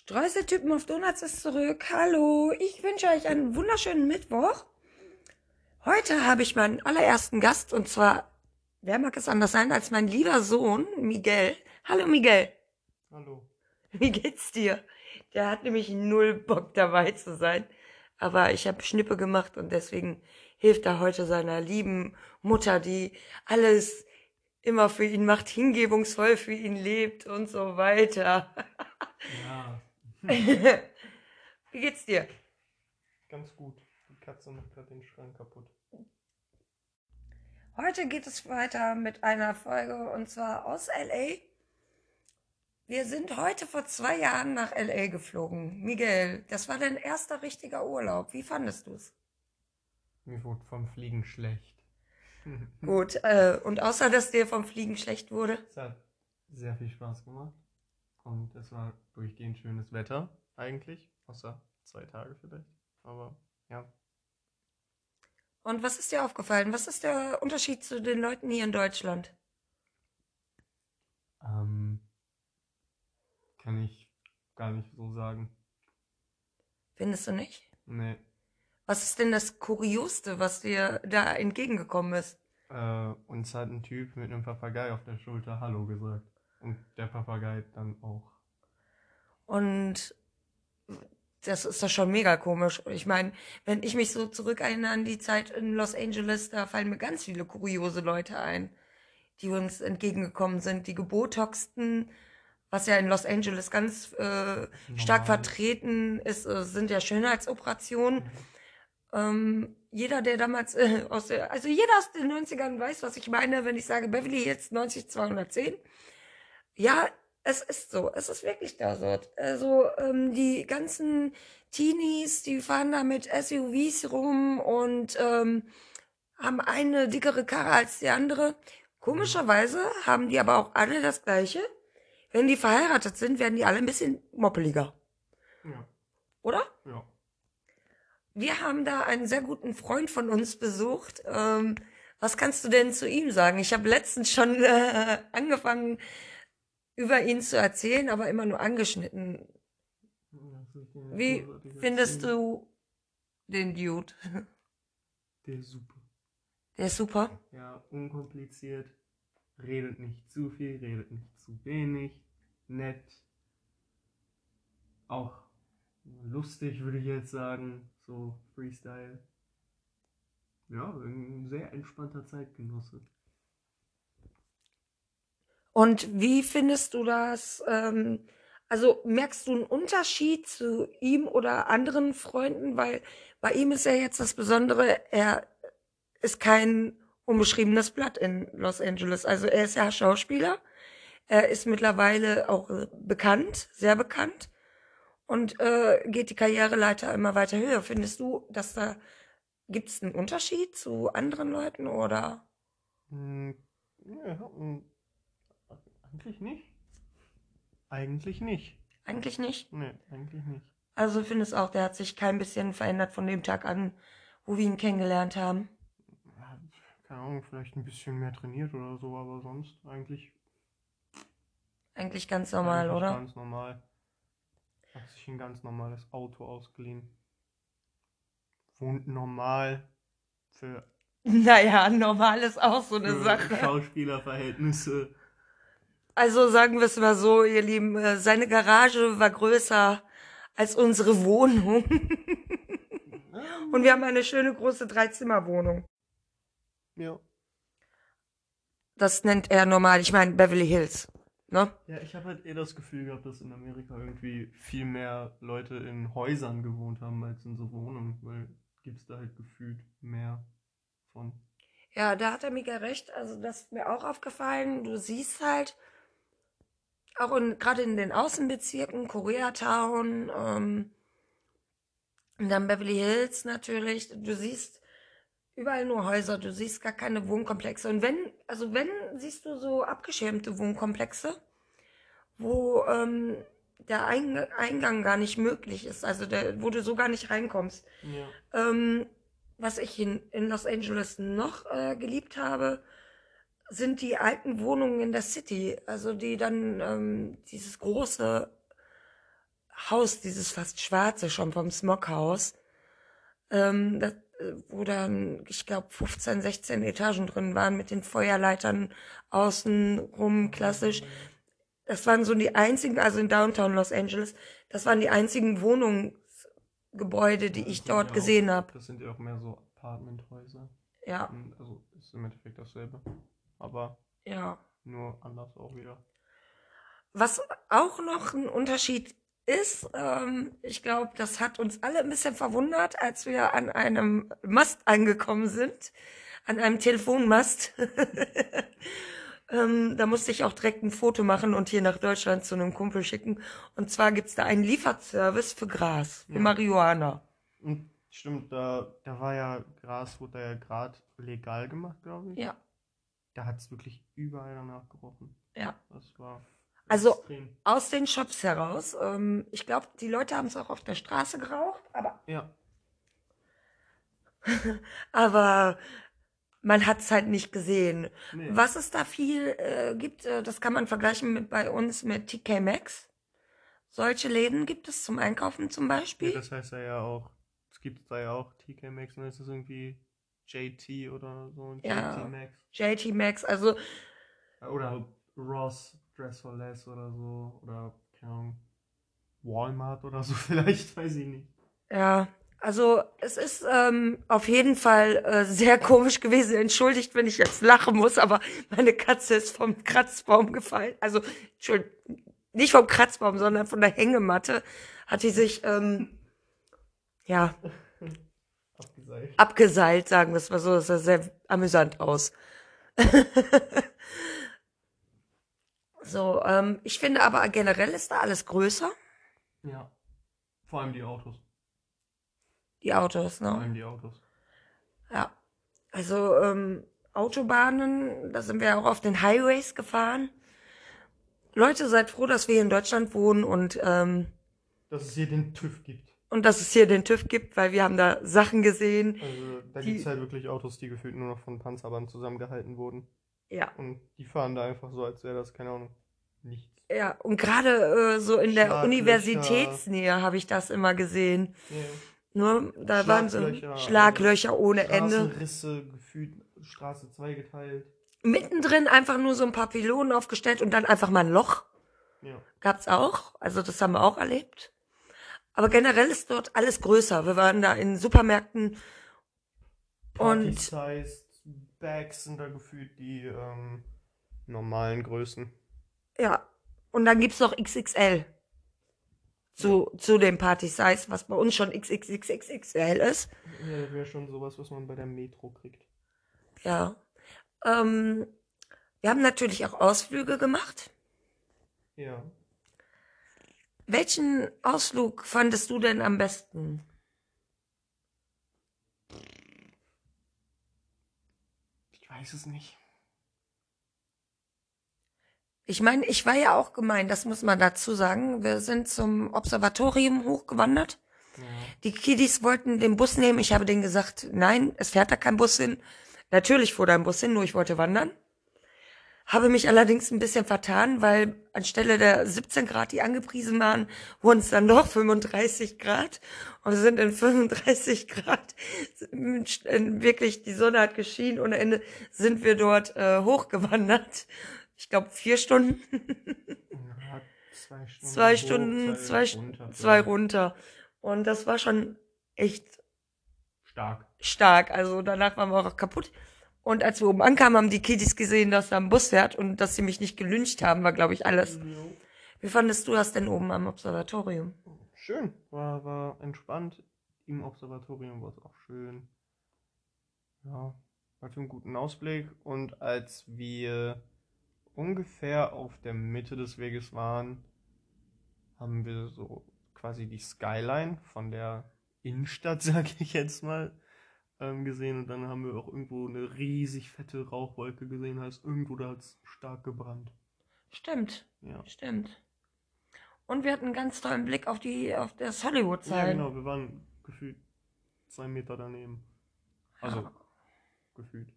Streuseltypen auf Donuts ist zurück. Hallo, ich wünsche euch einen wunderschönen Mittwoch. Heute habe ich meinen allerersten Gast und zwar, wer mag es anders sein als mein lieber Sohn, Miguel. Hallo Miguel. Hallo. Wie geht's dir? Der hat nämlich null Bock dabei zu sein. Aber ich habe Schnippe gemacht und deswegen hilft er heute seiner lieben Mutter, die alles immer für ihn macht, hingebungsvoll für ihn lebt und so weiter. Ja, Wie geht's dir? ganz gut. Die Katze macht gerade den Schrank kaputt. Heute geht es weiter mit einer Folge und zwar aus LA. Wir sind heute vor zwei Jahren nach LA geflogen. Miguel, das war dein erster richtiger Urlaub. Wie fandest du es? Mir wurde vom Fliegen schlecht. Gut, äh, und außer dass dir vom Fliegen schlecht wurde, Es hat sehr viel Spaß gemacht. Und es war durchgehend schönes Wetter, eigentlich. Außer zwei Tage vielleicht. Aber ja. Und was ist dir aufgefallen? Was ist der Unterschied zu den Leuten hier in Deutschland? Ähm, kann ich gar nicht so sagen. Findest du nicht? Nee. Was ist denn das Kuriosste, was dir da entgegengekommen ist? Äh, uns hat ein Typ mit einem Papagei auf der Schulter Hallo gesagt. Und der Papagei dann auch. Und das ist doch schon mega komisch. Ich meine, wenn ich mich so zurückerinnere an die Zeit in Los Angeles, da fallen mir ganz viele kuriose Leute ein, die uns entgegengekommen sind. Die Gebotoxten, was ja in Los Angeles ganz äh, stark vertreten ist, äh, sind ja Schönheitsoperationen. Ähm, jeder, der damals äh, aus der, also jeder aus den 90ern weiß, was ich meine, wenn ich sage Beverly Hills 90210. Ja, es ist so. Es ist wirklich da so. Also ähm, die ganzen Teenies, die fahren da mit SUVs rum und ähm, haben eine dickere Karre als die andere. Komischerweise haben die aber auch alle das Gleiche. Wenn die verheiratet sind, werden die alle ein bisschen moppeliger. Ja. Oder? Ja. Wir haben da einen sehr guten Freund von uns besucht. Ähm, was kannst du denn zu ihm sagen? Ich habe letztens schon äh, angefangen, über ihn zu erzählen, aber immer nur angeschnitten. Wie findest du den Dude? Der ist super. Der ist super. Ja, unkompliziert. Redet nicht zu viel, redet nicht zu wenig. Nett. Auch lustig, würde ich jetzt sagen. So Freestyle. Ja, ein sehr entspannter Zeitgenosse. Und wie findest du das? Ähm, also merkst du einen Unterschied zu ihm oder anderen Freunden? Weil bei ihm ist ja jetzt das Besondere, er ist kein unbeschriebenes Blatt in Los Angeles. Also er ist ja Schauspieler. Er ist mittlerweile auch bekannt, sehr bekannt. Und äh, geht die Karriereleiter immer weiter höher. Findest du, dass da gibt es einen Unterschied zu anderen Leuten oder? Hm, ja, hm, eigentlich nicht. Eigentlich nicht. Eigentlich nicht. Nee, eigentlich nicht. Also findest auch, der hat sich kein bisschen verändert von dem Tag an, wo wir ihn kennengelernt haben. Ja, keine Ahnung, vielleicht ein bisschen mehr trainiert oder so, aber sonst eigentlich Eigentlich ganz normal, eigentlich oder? Ganz normal. Hat sich ein ganz normales Auto ausgeliehen. Wohnt normal für, Naja, normal ist auch so eine für Sache. Schauspielerverhältnisse. Also sagen wir es mal so, ihr Lieben, äh, seine Garage war größer als unsere Wohnung. Und wir haben eine schöne große Dreizimmerwohnung. Ja. Das nennt er normal. Ich meine Beverly Hills. Ne? Ja, ich habe halt eher das Gefühl gehabt, dass in Amerika irgendwie viel mehr Leute in Häusern gewohnt haben als in so Wohnungen, weil gibt's da halt gefühlt mehr von. Ja, da hat er mega recht. Also das ist mir auch aufgefallen. Du siehst halt, auch in, gerade in den Außenbezirken, Koreatown, ähm, und dann Beverly Hills natürlich, du siehst überall nur Häuser, du siehst gar keine Wohnkomplexe. Und wenn, also wenn, siehst du so abgeschirmte Wohnkomplexe, wo ähm, der Eingang, Eingang gar nicht möglich ist, also der, wo du so gar nicht reinkommst. Ja. Ähm, was ich in, in Los Angeles noch äh, geliebt habe, sind die alten Wohnungen in der City. Also die dann ähm, dieses große Haus, dieses fast schwarze schon vom Smoghaus, ähm, das, äh, wo dann, ich glaube, 15, 16 Etagen drin waren mit den Feuerleitern außen rum, klassisch. Das waren so die einzigen, also in Downtown Los Angeles, das waren die einzigen Wohnungsgebäude, die Das ich dort ja gesehen habe. Das sind ja auch mehr so Apartmenthäuser. Ja, Also ist im Endeffekt dasselbe. Aber ja. nur anders auch wieder. Was auch noch ein Unterschied ist, ähm, ich glaube, das hat uns alle ein bisschen verwundert, als wir an einem Mast angekommen sind, an einem Telefonmast. ähm, da musste ich auch direkt ein Foto machen und hier nach Deutschland zu einem Kumpel schicken. Und zwar gibt's da einen Lieferservice für Gras, für Ja. Marihuana. Stimmt, da, da war ja Gras, wurde da ja gerade legal gemacht, glaube ich. Ja, Da hat es wirklich überall danach gerochen. ja. Das war Also- extrem. Aus den Shops heraus. Ähm, ich glaube, die Leute haben es auch auf der Straße geraucht, aber Ja, aber man hat es halt nicht gesehen. nee. Was es da viel äh, gibt, äh, das kann man vergleichen mit bei uns mit TK Maxx. Solche Läden gibt es zum Einkaufen zum Ja, Beispiel. das heißt ja, ja auch, es gibt da ja auch TK Maxx, und ist das irgendwie JT oder so, JT Ja. Maxx. JT Maxx, also Oder Ross Dress for Less oder so. Oder, keine Ahnung, Walmart oder so vielleicht, weiß ich nicht. ja, also es ist ähm, auf jeden Fall äh, sehr komisch gewesen. Entschuldigt, wenn ich jetzt lachen muss, aber meine Katze ist vom Kratzbaum gefallen. Also nicht vom Kratzbaum, sondern von der Hängematte hat die sich ähm, ja Abgeseilt. abgeseilt, sagen wir es mal so. Das sah sehr amüsant aus. so, ähm, ich finde aber generell ist da alles größer. Ja. Vor allem die Autos. Die Autos, Vor ne? allem die Autos. Ja. Also, ähm, Autobahnen, da sind wir auch auf den Highways gefahren. Leute, seid froh, dass wir hier in Deutschland wohnen und, ähm, Dass es hier den TÜV gibt. Und dass es hier den TÜV gibt, weil wir haben da Sachen gesehen. Also da gibt es halt wirklich Autos, die gefühlt nur noch von Panzerband zusammengehalten wurden. Ja. Und die fahren da einfach so, als wäre das, keine Ahnung, nichts. Ja, und gerade äh, so in der. Universitätsnähe habe ich das immer gesehen. Ja. Nur, da waren so Schlaglöcher, ohne Ende. Straßenrisse, gefühlt Straße zweigeteilt. Mittendrin einfach nur so ein paar Pylonen aufgestellt und dann einfach mal ein Loch. Ja. Gab's auch. Also das haben wir auch erlebt. Aber generell ist dort alles größer. Wir waren da in Supermärkten und Party-Sized Bags sind da gefühlt die ähm, normalen Größen. ja. Und dann gibt's noch XXL. Zu, zu dem Party Size, was bei uns schon XXXXXL ist. Ja, das wäre schon sowas, was man bei der Metro kriegt. Ja. Ähm, wir haben natürlich auch Ausflüge gemacht. Ja. Welchen Ausflug fandest du denn am besten? Ich weiß es nicht. Ich meine, ich war ja auch gemein, das muss man dazu sagen. Wir sind zum Observatorium hochgewandert. Ja. Die Kiddies wollten den Bus nehmen. Ich habe denen gesagt, nein, es fährt da kein Bus hin. Natürlich fuhr da ein Bus hin, nur ich wollte wandern. Habe mich allerdings ein bisschen vertan, weil anstelle der 17 Grad, die angepriesen waren, wurden es dann doch 35 Grad. Und wir sind in 35 Grad, wirklich, die Sonne hat geschienen ohne Ende, sind wir dort äh, hochgewandert. Ich glaube, vier Stunden. Ja, zwei Stunden. zwei hoch, Stunden, zwei, runter, zwei runter. Und das war schon echt Stark. stark. Also danach waren wir auch kaputt. Und als wir oben ankamen, haben die Kiddies gesehen, dass da ein Bus fährt und dass sie mich nicht gelyncht haben, war, glaube ich, alles. Wie fandest du das denn oben am Observatorium? Schön. War, war entspannt. Im Observatorium war es auch schön. Ja, hatte einen guten Ausblick. Und als wir ungefähr auf der Mitte des Weges waren, haben wir so quasi die Skyline von der Innenstadt, sag ich jetzt mal, ähm, gesehen. Und dann haben wir auch irgendwo eine riesig fette Rauchwolke gesehen. Heißt, irgendwo da hat es stark gebrannt. Stimmt, Ja. stimmt. Und wir hatten einen ganz tollen Blick auf die, auf das Ja, Hollywood-Sign. genau. Wir waren gefühlt zwei Meter daneben. Also, Ja. gefühlt.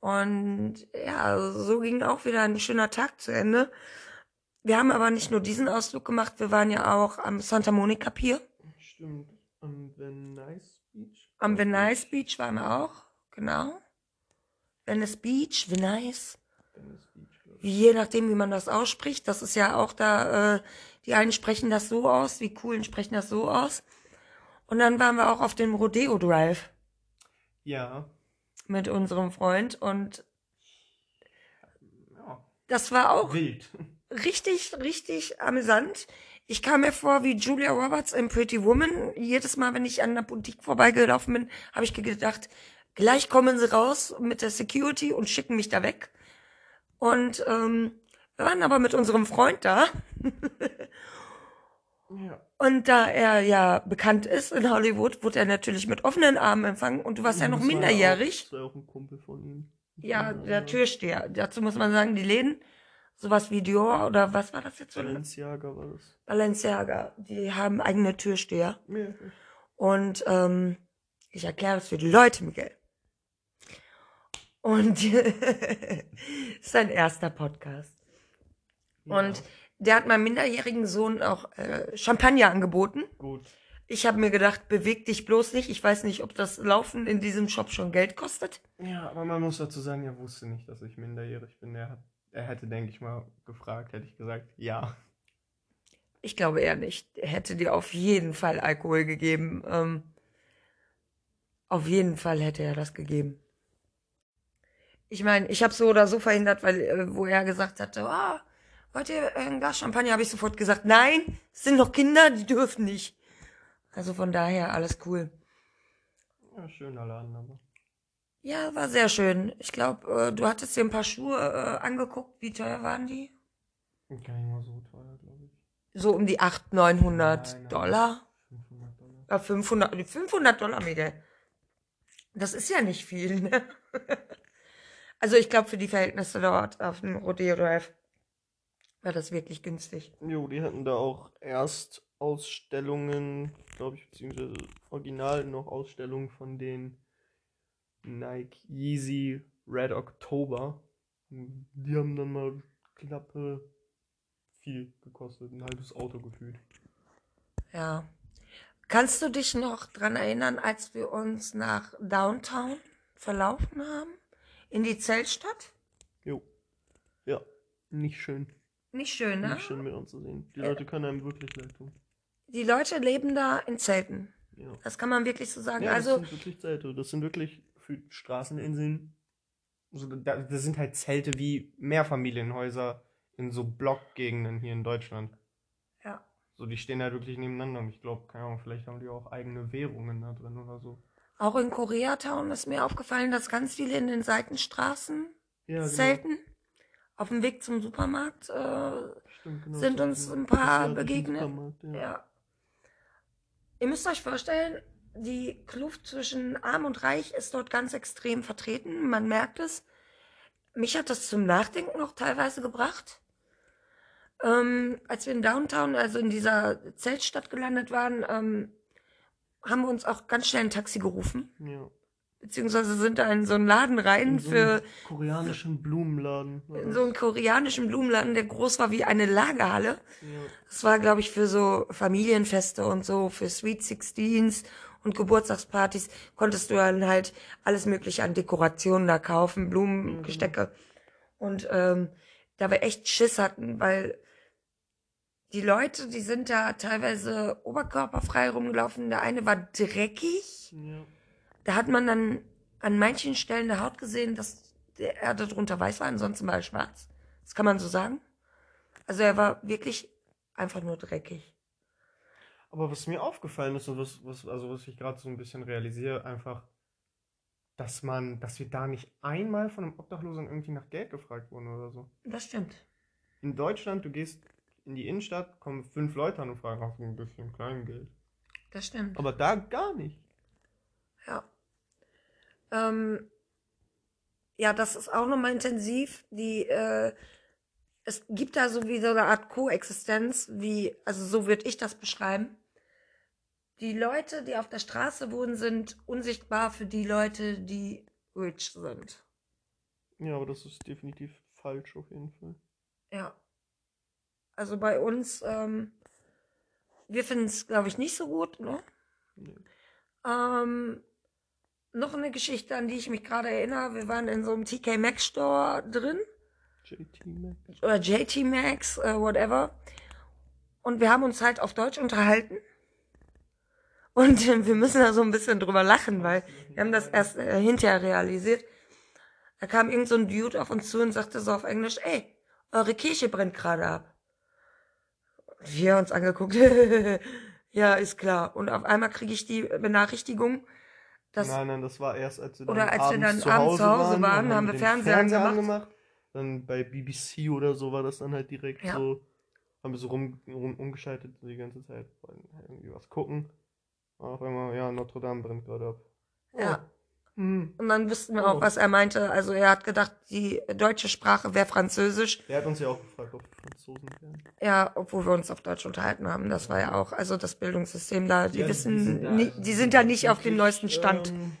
Und ja, so ging auch wieder ein schöner Tag zu Ende. wir haben aber nicht nur diesen Ausflug gemacht, wir waren ja auch am Santa Monica Pier. Stimmt. Am Venice Beach. Am Venice Beach waren wir auch, genau. Venice Beach, Venice. Venice Beach, je nachdem, wie man das ausspricht. Das ist ja auch da, äh, die einen sprechen das so aus, die coolen sprechen das so aus. Und dann waren wir auch auf dem Rodeo Drive Ja. mit unserem Freund und ja. das war auch Wild. richtig, richtig amüsant. Ich kam mir vor wie Julia Roberts in Pretty Woman. Jedes Mal, wenn ich an der Boutique vorbeigelaufen bin, habe ich gedacht, gleich kommen sie raus mit der Security und schicken mich da weg. Und ähm, wir waren aber mit unserem Freund da. Ja. Und da er ja bekannt ist in Hollywood, wurde er natürlich mit offenen Armen empfangen. Und du warst ja noch Das war minderjährig. Auch, das war auch ein Kumpel von ihm. Ja, der Türsteher. Dazu muss man sagen, die Läden, sowas wie Dior oder was war das jetzt ein Balenciaga war das. Balenciaga, die haben eigene Türsteher. Ja. Und ähm, ich erkläre es für die Leute, Miguel. Und ist sein erster Podcast. Und der hat meinem minderjährigen Sohn auch äh, Champagner angeboten. Gut. Ich habe mir gedacht, beweg dich bloß nicht. Ich weiß nicht, ob das Laufen in diesem Shop schon Geld kostet. Ja, aber man muss dazu sagen, er wusste nicht, dass ich minderjährig bin. Er, hat, er hätte, denke ich mal, gefragt, hätte ich gesagt, ja. Ich glaube eher nicht. Er hätte dir auf jeden Fall Alkohol gegeben. Ähm, auf jeden Fall hätte er das gegeben. Ich meine, ich habe so oder so verhindert, weil äh, wo er gesagt hatte, ah, wollt ihr ein Glas Champagner, habe ich sofort gesagt, nein, es sind noch Kinder, die dürfen nicht. Also von daher alles cool. Ja, schöner Laden, aber. Ja, war sehr schön. Ich glaube, äh, du hattest dir ein paar Schuhe äh, angeguckt. Wie teuer waren die? Gar nicht mal so teuer, glaube ich. So um die 800, 900 Nein, nein. Dollar. 500 Dollar. Ja, 500, 500 Dollar, Miguel. Das ist ja nicht viel, ne? Also ich glaube, für die Verhältnisse dort auf dem Rodeo Drive war das wirklich günstig. Jo, die hatten da auch erst Ausstellungen, glaube ich, beziehungsweise original noch Ausstellungen von den Nike Yeezy Red October. Die haben dann mal knappe viel gekostet, ein halbes Auto gefühlt. Ja. Kannst du dich noch dran erinnern, als wir uns nach Downtown verlaufen haben? In die Zeltstadt? Jo. Ja, nicht schön. Nicht schön, ne? Nicht schön mit anzusehen. Die Leute können einem wirklich leid tun. Die Leute leben da in Zelten. Ja. Das kann man wirklich so sagen. Ja, also, das sind wirklich Zelte. Das sind wirklich Straßeninseln. Also da, das sind halt Zelte wie Mehrfamilienhäuser in so Blockgegenden hier in Deutschland. ja. So, die stehen halt wirklich nebeneinander. Und ich glaube, keine Ahnung, vielleicht haben die auch eigene Währungen da drin oder so. Auch in Koreatown ist mir aufgefallen, dass ganz viele in den Seitenstraßen Ja, genau. zelten. Auf dem Weg zum Supermarkt. Äh, Stimmt, genau. sind so uns ein paar begegnet. Ja. ja. Ihr müsst euch vorstellen, die Kluft zwischen Arm und Reich ist dort ganz extrem vertreten. Man merkt es. Mich hat das zum Nachdenken auch teilweise gebracht. Ähm, als wir in Downtown, also in dieser Zeltstadt gelandet waren, ähm, haben wir uns auch ganz schnell ein Taxi gerufen. ja. Beziehungsweise sind da in so einen Laden rein In so für koreanischen Blumenladen. war in so einen koreanischen Blumenladen, der groß war wie eine Lagerhalle. ja. Das war, glaube ich, für so Familienfeste und so, für Sweet Sixteens und Geburtstagspartys konntest du dann halt alles mögliche an Dekorationen da kaufen, Blumen, Gestecke. Und ähm, da wir echt Schiss hatten, weil die Leute, die sind da teilweise oberkörperfrei rumgelaufen. Der eine war dreckig. ja. Da hat man dann an manchen Stellen der Haut gesehen, dass der Erde drunter weiß war, ansonsten war er schwarz. Das kann man so sagen. Also er war wirklich einfach nur dreckig. Aber was mir aufgefallen ist und was, was, also was ich gerade so ein bisschen realisiere, einfach, dass man, dass wir da nicht einmal von einem Obdachlosen irgendwie nach Geld gefragt wurden oder so. Das stimmt. In Deutschland, du gehst in die Innenstadt, kommen fünf Leute an und fragen nach ein bisschen Kleingeld. Das stimmt. Aber da gar nicht. Ja. Ähm, ja, das ist auch nochmal intensiv. Die, äh, es gibt da so wie so eine Art Koexistenz, wie, also so würde ich das beschreiben. Die Leute, die auf der Straße wohnen, sind unsichtbar für die Leute, die rich sind. Ja, aber das ist definitiv falsch auf jeden Fall. Ja. Also bei uns, ähm, wir finden es, glaube ich, nicht so gut, ne? Nee. Ähm, noch eine Geschichte, an die ich mich gerade erinnere. Wir waren in so einem TK Maxx Store drin. JT Maxx. Oder JT Maxx, äh, whatever. Und wir haben uns halt auf Deutsch unterhalten. Und äh, wir müssen da so ein bisschen drüber lachen, weil wir haben das erst äh, hinterher realisiert. Da kam irgend so ein Dude auf uns zu und sagte so auf Englisch, ey, eure Kirche brennt gerade ab. Und wir uns angeguckt, ja, ist klar. Und auf einmal kriege ich die Benachrichtigung, dass nein, nein, das war erst, als wir Oder dann als wir abends dann abends zu Hause waren, dann haben wir den Fernseher angemacht. Dann bei BBC oder so war das dann halt direkt Ja. so, haben wir so rum, rum umgeschaltet die ganze Zeit, wollten halt irgendwie was gucken. Auf einmal, ja, Notre Dame brennt gerade ab. Ja. Hm. Und dann wussten wir Oh. auch, was er meinte. Also er hat gedacht, die deutsche Sprache wäre Französisch. Der hat uns ja auch gefragt, ob wir Franzosen wären. Ja, obwohl wir uns auf Deutsch unterhalten haben. Das war ja auch, also das Bildungssystem da, die Ja, wissen, sind da- nie, die sind da nicht auf dem neuesten Stand. Ähm,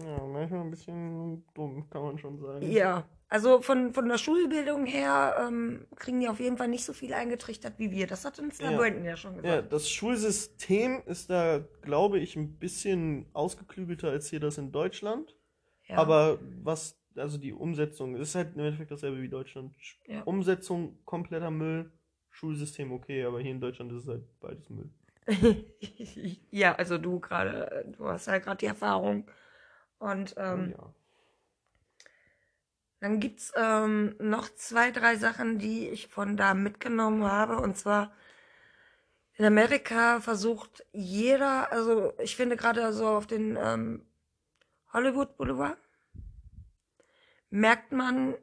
ja, manchmal ein bisschen dumm, kann man schon sagen. Ja, also von, von der Schulbildung her ähm, kriegen die auf jeden Fall nicht so viel eingetrichtert wie wir. Das hat uns der Ja. Brandon ja schon Ja, gesagt. das Schulsystem ist da, glaube ich, ein bisschen ausgeklügelter als hier das in Deutschland. Ja. Aber was, also die Umsetzung, ist halt im Endeffekt dasselbe wie Deutschland. Sch- Ja. Umsetzung kompletter Müll, Schulsystem okay, aber hier in Deutschland ist es halt beides Müll. ja, also du gerade, du hast ja gerade die Erfahrung. Und ähm, ja. Dann gibt's ähm, noch zwei, drei Sachen, die ich von da mitgenommen habe. Und zwar in Amerika versucht jeder, also ich finde gerade so auf den ähm, Hollywood Boulevard, merkt man,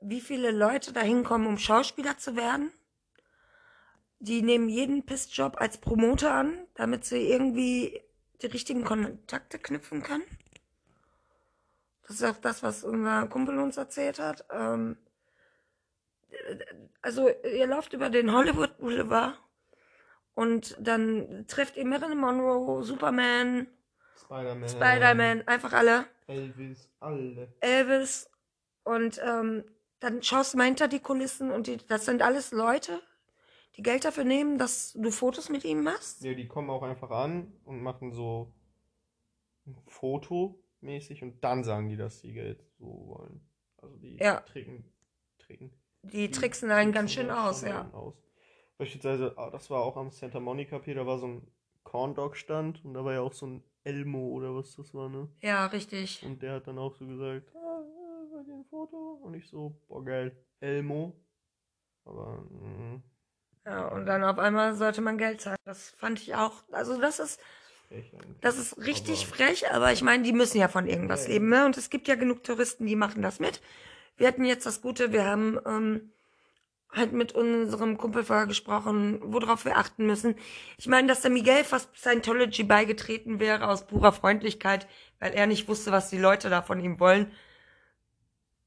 wie viele Leute da hinkommen, um Schauspieler zu werden. Die nehmen jeden Pissjob als Promoter an, damit sie irgendwie die richtigen Kontakte knüpfen können. Das ist auch das, was unser Kumpel uns erzählt hat. Ähm, also ihr lauft über den Hollywood Boulevard und dann trefft ihr Marilyn Monroe, Superman, Spider-Man. Spider-Man, einfach alle, Elvis, alle. Elvis und ähm, dann schaust du mal hinter die Kulissen und die, das sind alles Leute, die Geld dafür nehmen, dass du Fotos mit ihm machst. Ja, die kommen auch einfach an und machen so ein Foto mäßig und dann sagen die, dass sie Geld so wollen. Also die Ja. treten, treten. Die tricksen einen ganz schön aus, ja. aus. Beispielsweise, ah, das war auch am Santa Monica Pier, da war so ein Corn Dog Stand und da war ja auch so ein Elmo oder was das war, ne? Ja, richtig. Und der hat dann auch so gesagt, ah, wollt ihr ein Foto? Und ich so, boah geil, Elmo. Aber, mm, Ja, und dann auf einmal sollte man Geld zahlen. Das fand ich auch, also das ist, frech eigentlich. Das ist richtig Aber- frech, aber ich meine, die müssen ja von irgendwas Ja, leben, ne? Und es gibt ja genug Touristen, die machen das mit. Wir hatten jetzt das Gute, wir haben ähm, halt mit unserem Kumpel vorher gesprochen, worauf wir achten müssen. Ich meine, dass der Miguel fast Scientology beigetreten wäre aus purer Freundlichkeit, weil er nicht wusste, was die Leute da von ihm wollen.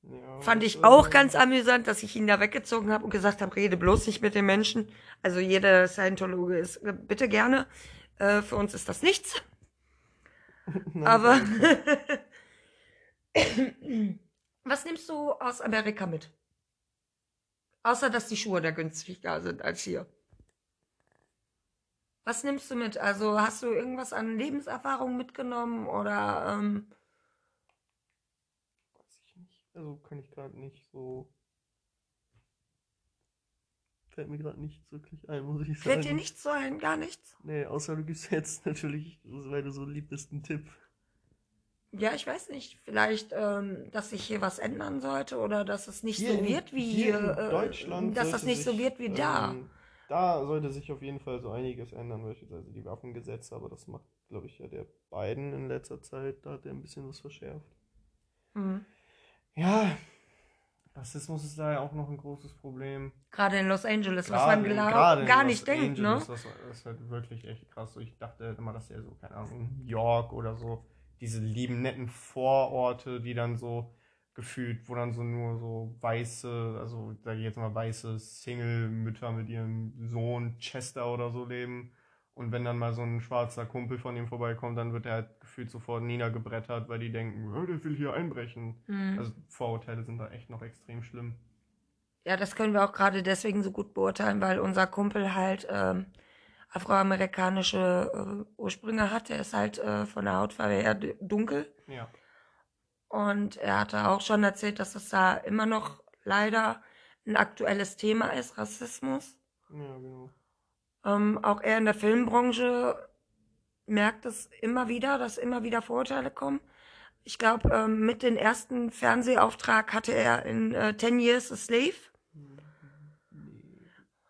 Ja, Fand ich auch ganz amüsant, dass ich ihn da weggezogen habe und gesagt habe, rede bloß nicht mit den Menschen. Also jeder Scientologe ist äh, bitte gerne. Äh, für uns ist das nichts. Nein, Aber was nimmst du aus Amerika mit? Außer dass die Schuhe da günstiger sind als hier. Was nimmst du mit? Also hast du irgendwas an Lebenserfahrung mitgenommen oder ähm, Weiß ich nicht. Also kann ich gerade nicht so. Fällt mir gerade nichts wirklich ein, muss ich sagen. fällt dir nichts so ein? Gar nichts? Nee, außer du gibst jetzt natürlich, weil du so lieb bist, einen Tipp. Ja, ich weiß nicht. Vielleicht, ähm, dass sich hier was ändern sollte oder dass es nicht Hier so in- wird wie hier hier. äh, Deutschland dass das nicht so sich, wird wie da. ähm, Da sollte sich auf jeden Fall so einiges ändern, beispielsweise die Waffengesetze, aber das macht, glaube ich, ja der Biden in letzter Zeit, da hat er ein bisschen was verschärft. Hm. Ja, Rassismus ist da ja auch noch ein großes Problem. Gerade in Los Angeles, was Gerade- man gla- gerade gar Los nicht denkt, ne? Angeles, Das das ist halt wirklich echt krass. Ich dachte immer, dass er so, keine Ahnung, New York oder so, diese lieben, netten Vororte, die dann so gefühlt, wo dann so nur so weiße, also sag ich jetzt mal weiße Single-Mütter mit ihrem Sohn Chester oder so leben. Und wenn dann mal so ein schwarzer Kumpel von ihm vorbeikommt, dann wird er halt gefühlt sofort niedergebrettert, weil die denken, "Ja, der will hier einbrechen. Hm. Also Vorurteile sind da echt noch extrem schlimm. Ja, das können wir auch gerade deswegen so gut beurteilen, weil unser Kumpel halt ähm, afroamerikanische äh, Ursprünge hat. Er ist halt äh, von der Hautfarbe her dunkel. Ja. Und er hatte auch schon erzählt, dass es da immer noch leider ein aktuelles Thema ist, Rassismus. Ja, genau. Ähm, auch er in der Filmbranche merkt es immer wieder, dass immer wieder Vorurteile kommen. Ich glaube, ähm, mit dem ersten Fernsehauftrag hatte er in äh, Ten Years a Slave.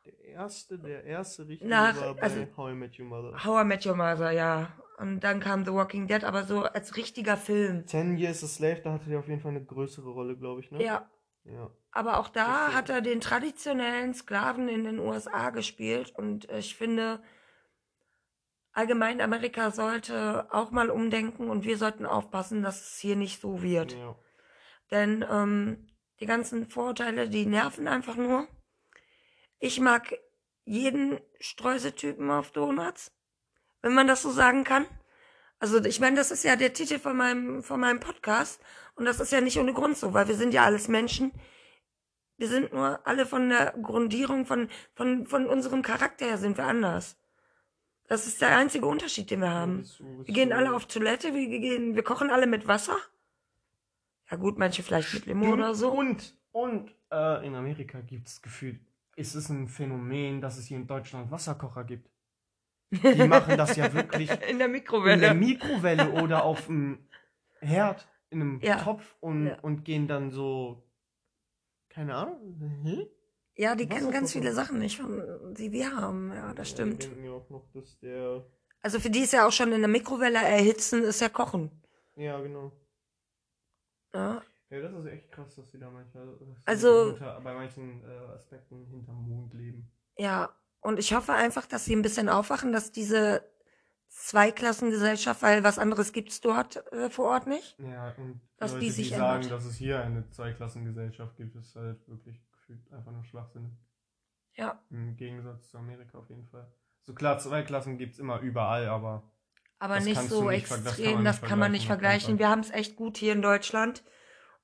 Der erste, der erste richtige Nach- war bei also- How I Met Your Mother. How I Met Your Mother, ja. Und dann kam The Walking Dead, aber so als richtiger Film. Ten Years a Slave, da hatte er auf jeden Fall eine größere Rolle, glaube ich, ne? Ja, Ja. Aber auch da hat er den traditionellen Sklaven in den USA gespielt und ich finde, allgemein Amerika sollte auch mal umdenken und wir sollten aufpassen, dass es hier nicht so wird. ja. Denn ähm, die ganzen Vorurteile, die nerven einfach nur. Ich mag jeden Streuseltypen auf Donuts, wenn man das so sagen kann. Also ich meine, das ist ja der Titel von meinem, von meinem Podcast und das ist ja nicht ohne Grund so, weil wir sind ja alles Menschen. Wir sind nur alle von der Grundierung, von, von, von unserem Charakter her sind wir anders. Das ist der einzige Unterschied, den wir haben. Wir gehen alle auf Toilette, wir gehen, wir kochen alle mit Wasser. Ja gut, manche vielleicht mit Limo oder so. Und, und äh, in Amerika gibt es gefühlt, ist es ein Phänomen, dass es hier in Deutschland Wasserkocher gibt. Die machen das ja wirklich In der in der Mikrowelle. Mikrowelle oder auf dem Herd, in einem Ja. Topf und, Ja. und gehen dann so, keine Ahnung, hä? Ja, die kennen ganz viele Sachen nicht, von- die wir haben. Ja, das stimmt. ja auch noch, dass der, Also für die ist ja auch schon in der Mikrowelle erhitzen, ist ja kochen. ja genau. Ja, Ja, das ist echt krass, dass sie da manchmal, Also- bei manchen äh, Aspekten hinterm Mond leben. ja. Und ich hoffe einfach, dass sie ein bisschen aufwachen, dass diese Zweiklassengesellschaft, weil was anderes gibt's dort äh, vor Ort nicht. Ja, und Dass Leute, die sich die sagen, ändert. dass es hier eine Zweiklassengesellschaft gibt, ist halt wirklich gefühlt einfach nur Schwachsinn. Ja. Im Gegensatz zu Amerika auf jeden Fall. So klar, Zweiklassen gibt es immer überall, aber Aber Das nicht so nicht extrem, man das nicht kann man nicht vergleichen. Wir haben es echt gut hier in Deutschland.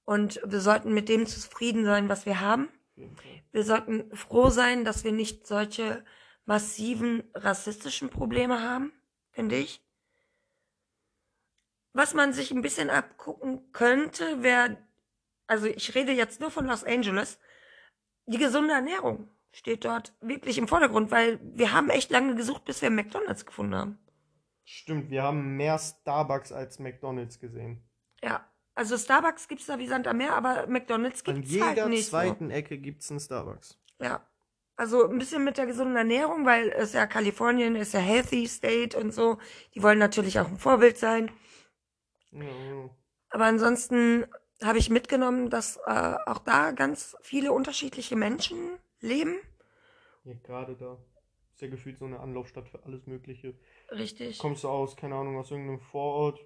Und wir sollten mit dem zufrieden sein, was wir haben. Wir sollten froh sein, dass wir nicht solche massiven rassistischen Probleme haben, finde ich. Was man sich ein bisschen abgucken könnte, wäre, also ich rede jetzt nur von Los Angeles, die gesunde Ernährung steht dort wirklich im Vordergrund, weil wir haben echt lange gesucht, bis wir McDonalds gefunden haben. Stimmt, wir haben mehr Starbucks als McDonalds gesehen. Ja, also Starbucks gibt's da wie Sand am Meer, aber McDonalds An gibt's jeder halt nicht. So. zweiten Ecke gibt es einen Starbucks. Ja. Also ein bisschen mit der gesunden Ernährung, weil es ja Kalifornien ist ja Healthy State und so. Die wollen natürlich auch ein Vorbild sein. Ja. Aber ansonsten habe ich mitgenommen, dass äh, auch da ganz viele unterschiedliche Menschen leben. ja gerade da. Ist ja gefühlt so eine Anlaufstadt für alles Mögliche. Richtig. Kommst du aus, keine Ahnung, aus irgendeinem Vorort,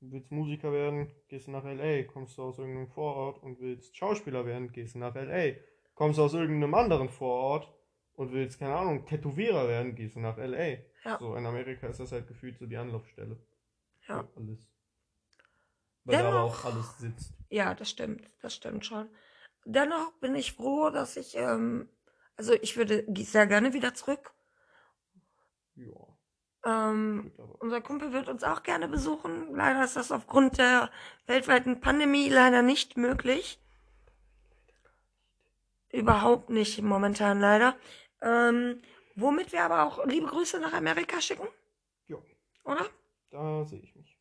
willst Musiker werden, gehst du nach L.A. Kommst du aus irgendeinem Vorort und willst Schauspieler werden, gehst du nach L.A. Kommst aus irgendeinem anderen Vorort und willst, keine Ahnung, Tätowierer werden, gehst du nach L.A. Ja. So, in Amerika ist das halt gefühlt so die Anlaufstelle. Ja. Für alles. Weil da aber Dennoch- auch alles sitzt. Ja, das stimmt. Das stimmt schon. Dennoch bin ich froh, dass ich, ähm, also ich würde sehr gerne wieder zurück. Ja. Ähm, Unser Kumpel wird uns auch gerne besuchen. Leider ist das aufgrund der weltweiten Pandemie leider nicht möglich. Überhaupt nicht momentan leider. Ähm, womit wir aber auch liebe Grüße nach Amerika schicken, Ja, oder? da sehe ich mich.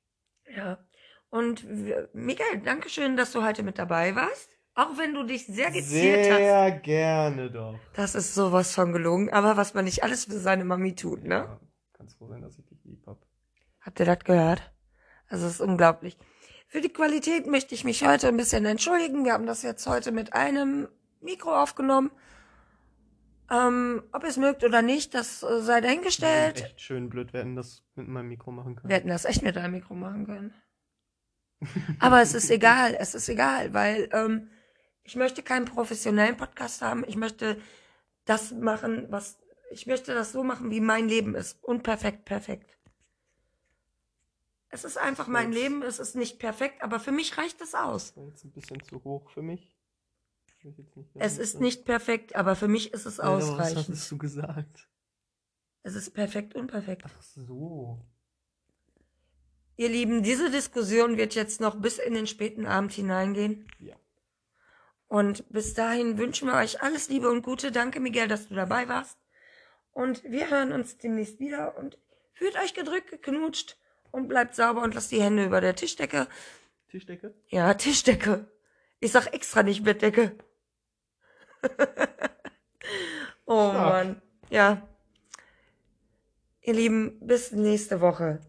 Ja. Und wir, Miguel, danke schön, dass du heute mit dabei warst. Auch wenn du dich sehr geziert hast. Sehr gerne doch. Das ist sowas von gelogen. Aber was man nicht alles für seine Mami tut, ne? Ja, kannst froh sein, dass ich dich lieb hab. Habt ihr das gehört? Also es ist unglaublich. Für die Qualität möchte ich mich heute ein bisschen entschuldigen. Wir haben das jetzt heute mit einem Mikro aufgenommen. Ähm, ob ihr es mögt oder nicht, das äh, sei dahingestellt. Echt schön blöd, wir hätten das mit meinem Mikro machen können. Wir hätten das echt mit einem Mikro machen können. Aber es ist egal, es ist egal, weil ähm, ich möchte keinen professionellen Podcast haben. Ich möchte das machen, was ich möchte das so machen, wie mein Leben ist. Unperfekt, perfekt. Es ist einfach mein Leben, es ist nicht perfekt, aber für mich reicht es aus. Das jetzt ein bisschen zu hoch für mich. hab ich jetzt nicht Es ist nicht perfekt, aber für mich ist es Ja, aber Was ausreichend. hattest du gesagt? Es ist perfekt unperfekt. Ach so. Ihr Lieben, diese Diskussion wird jetzt noch bis in den späten Abend hineingehen. Ja. Und bis dahin wünschen wir euch alles Liebe und Gute. Danke, Miguel, dass du dabei warst. Und wir hören uns demnächst wieder und fühlt euch gedrückt, geknutscht und bleibt sauber und lasst die Hände über der Tischdecke. Tischdecke? Ja, Tischdecke. Ich sag extra nicht Bettdecke. Oh Ja. Mann. Ja. Ihr Lieben, bis nächste Woche.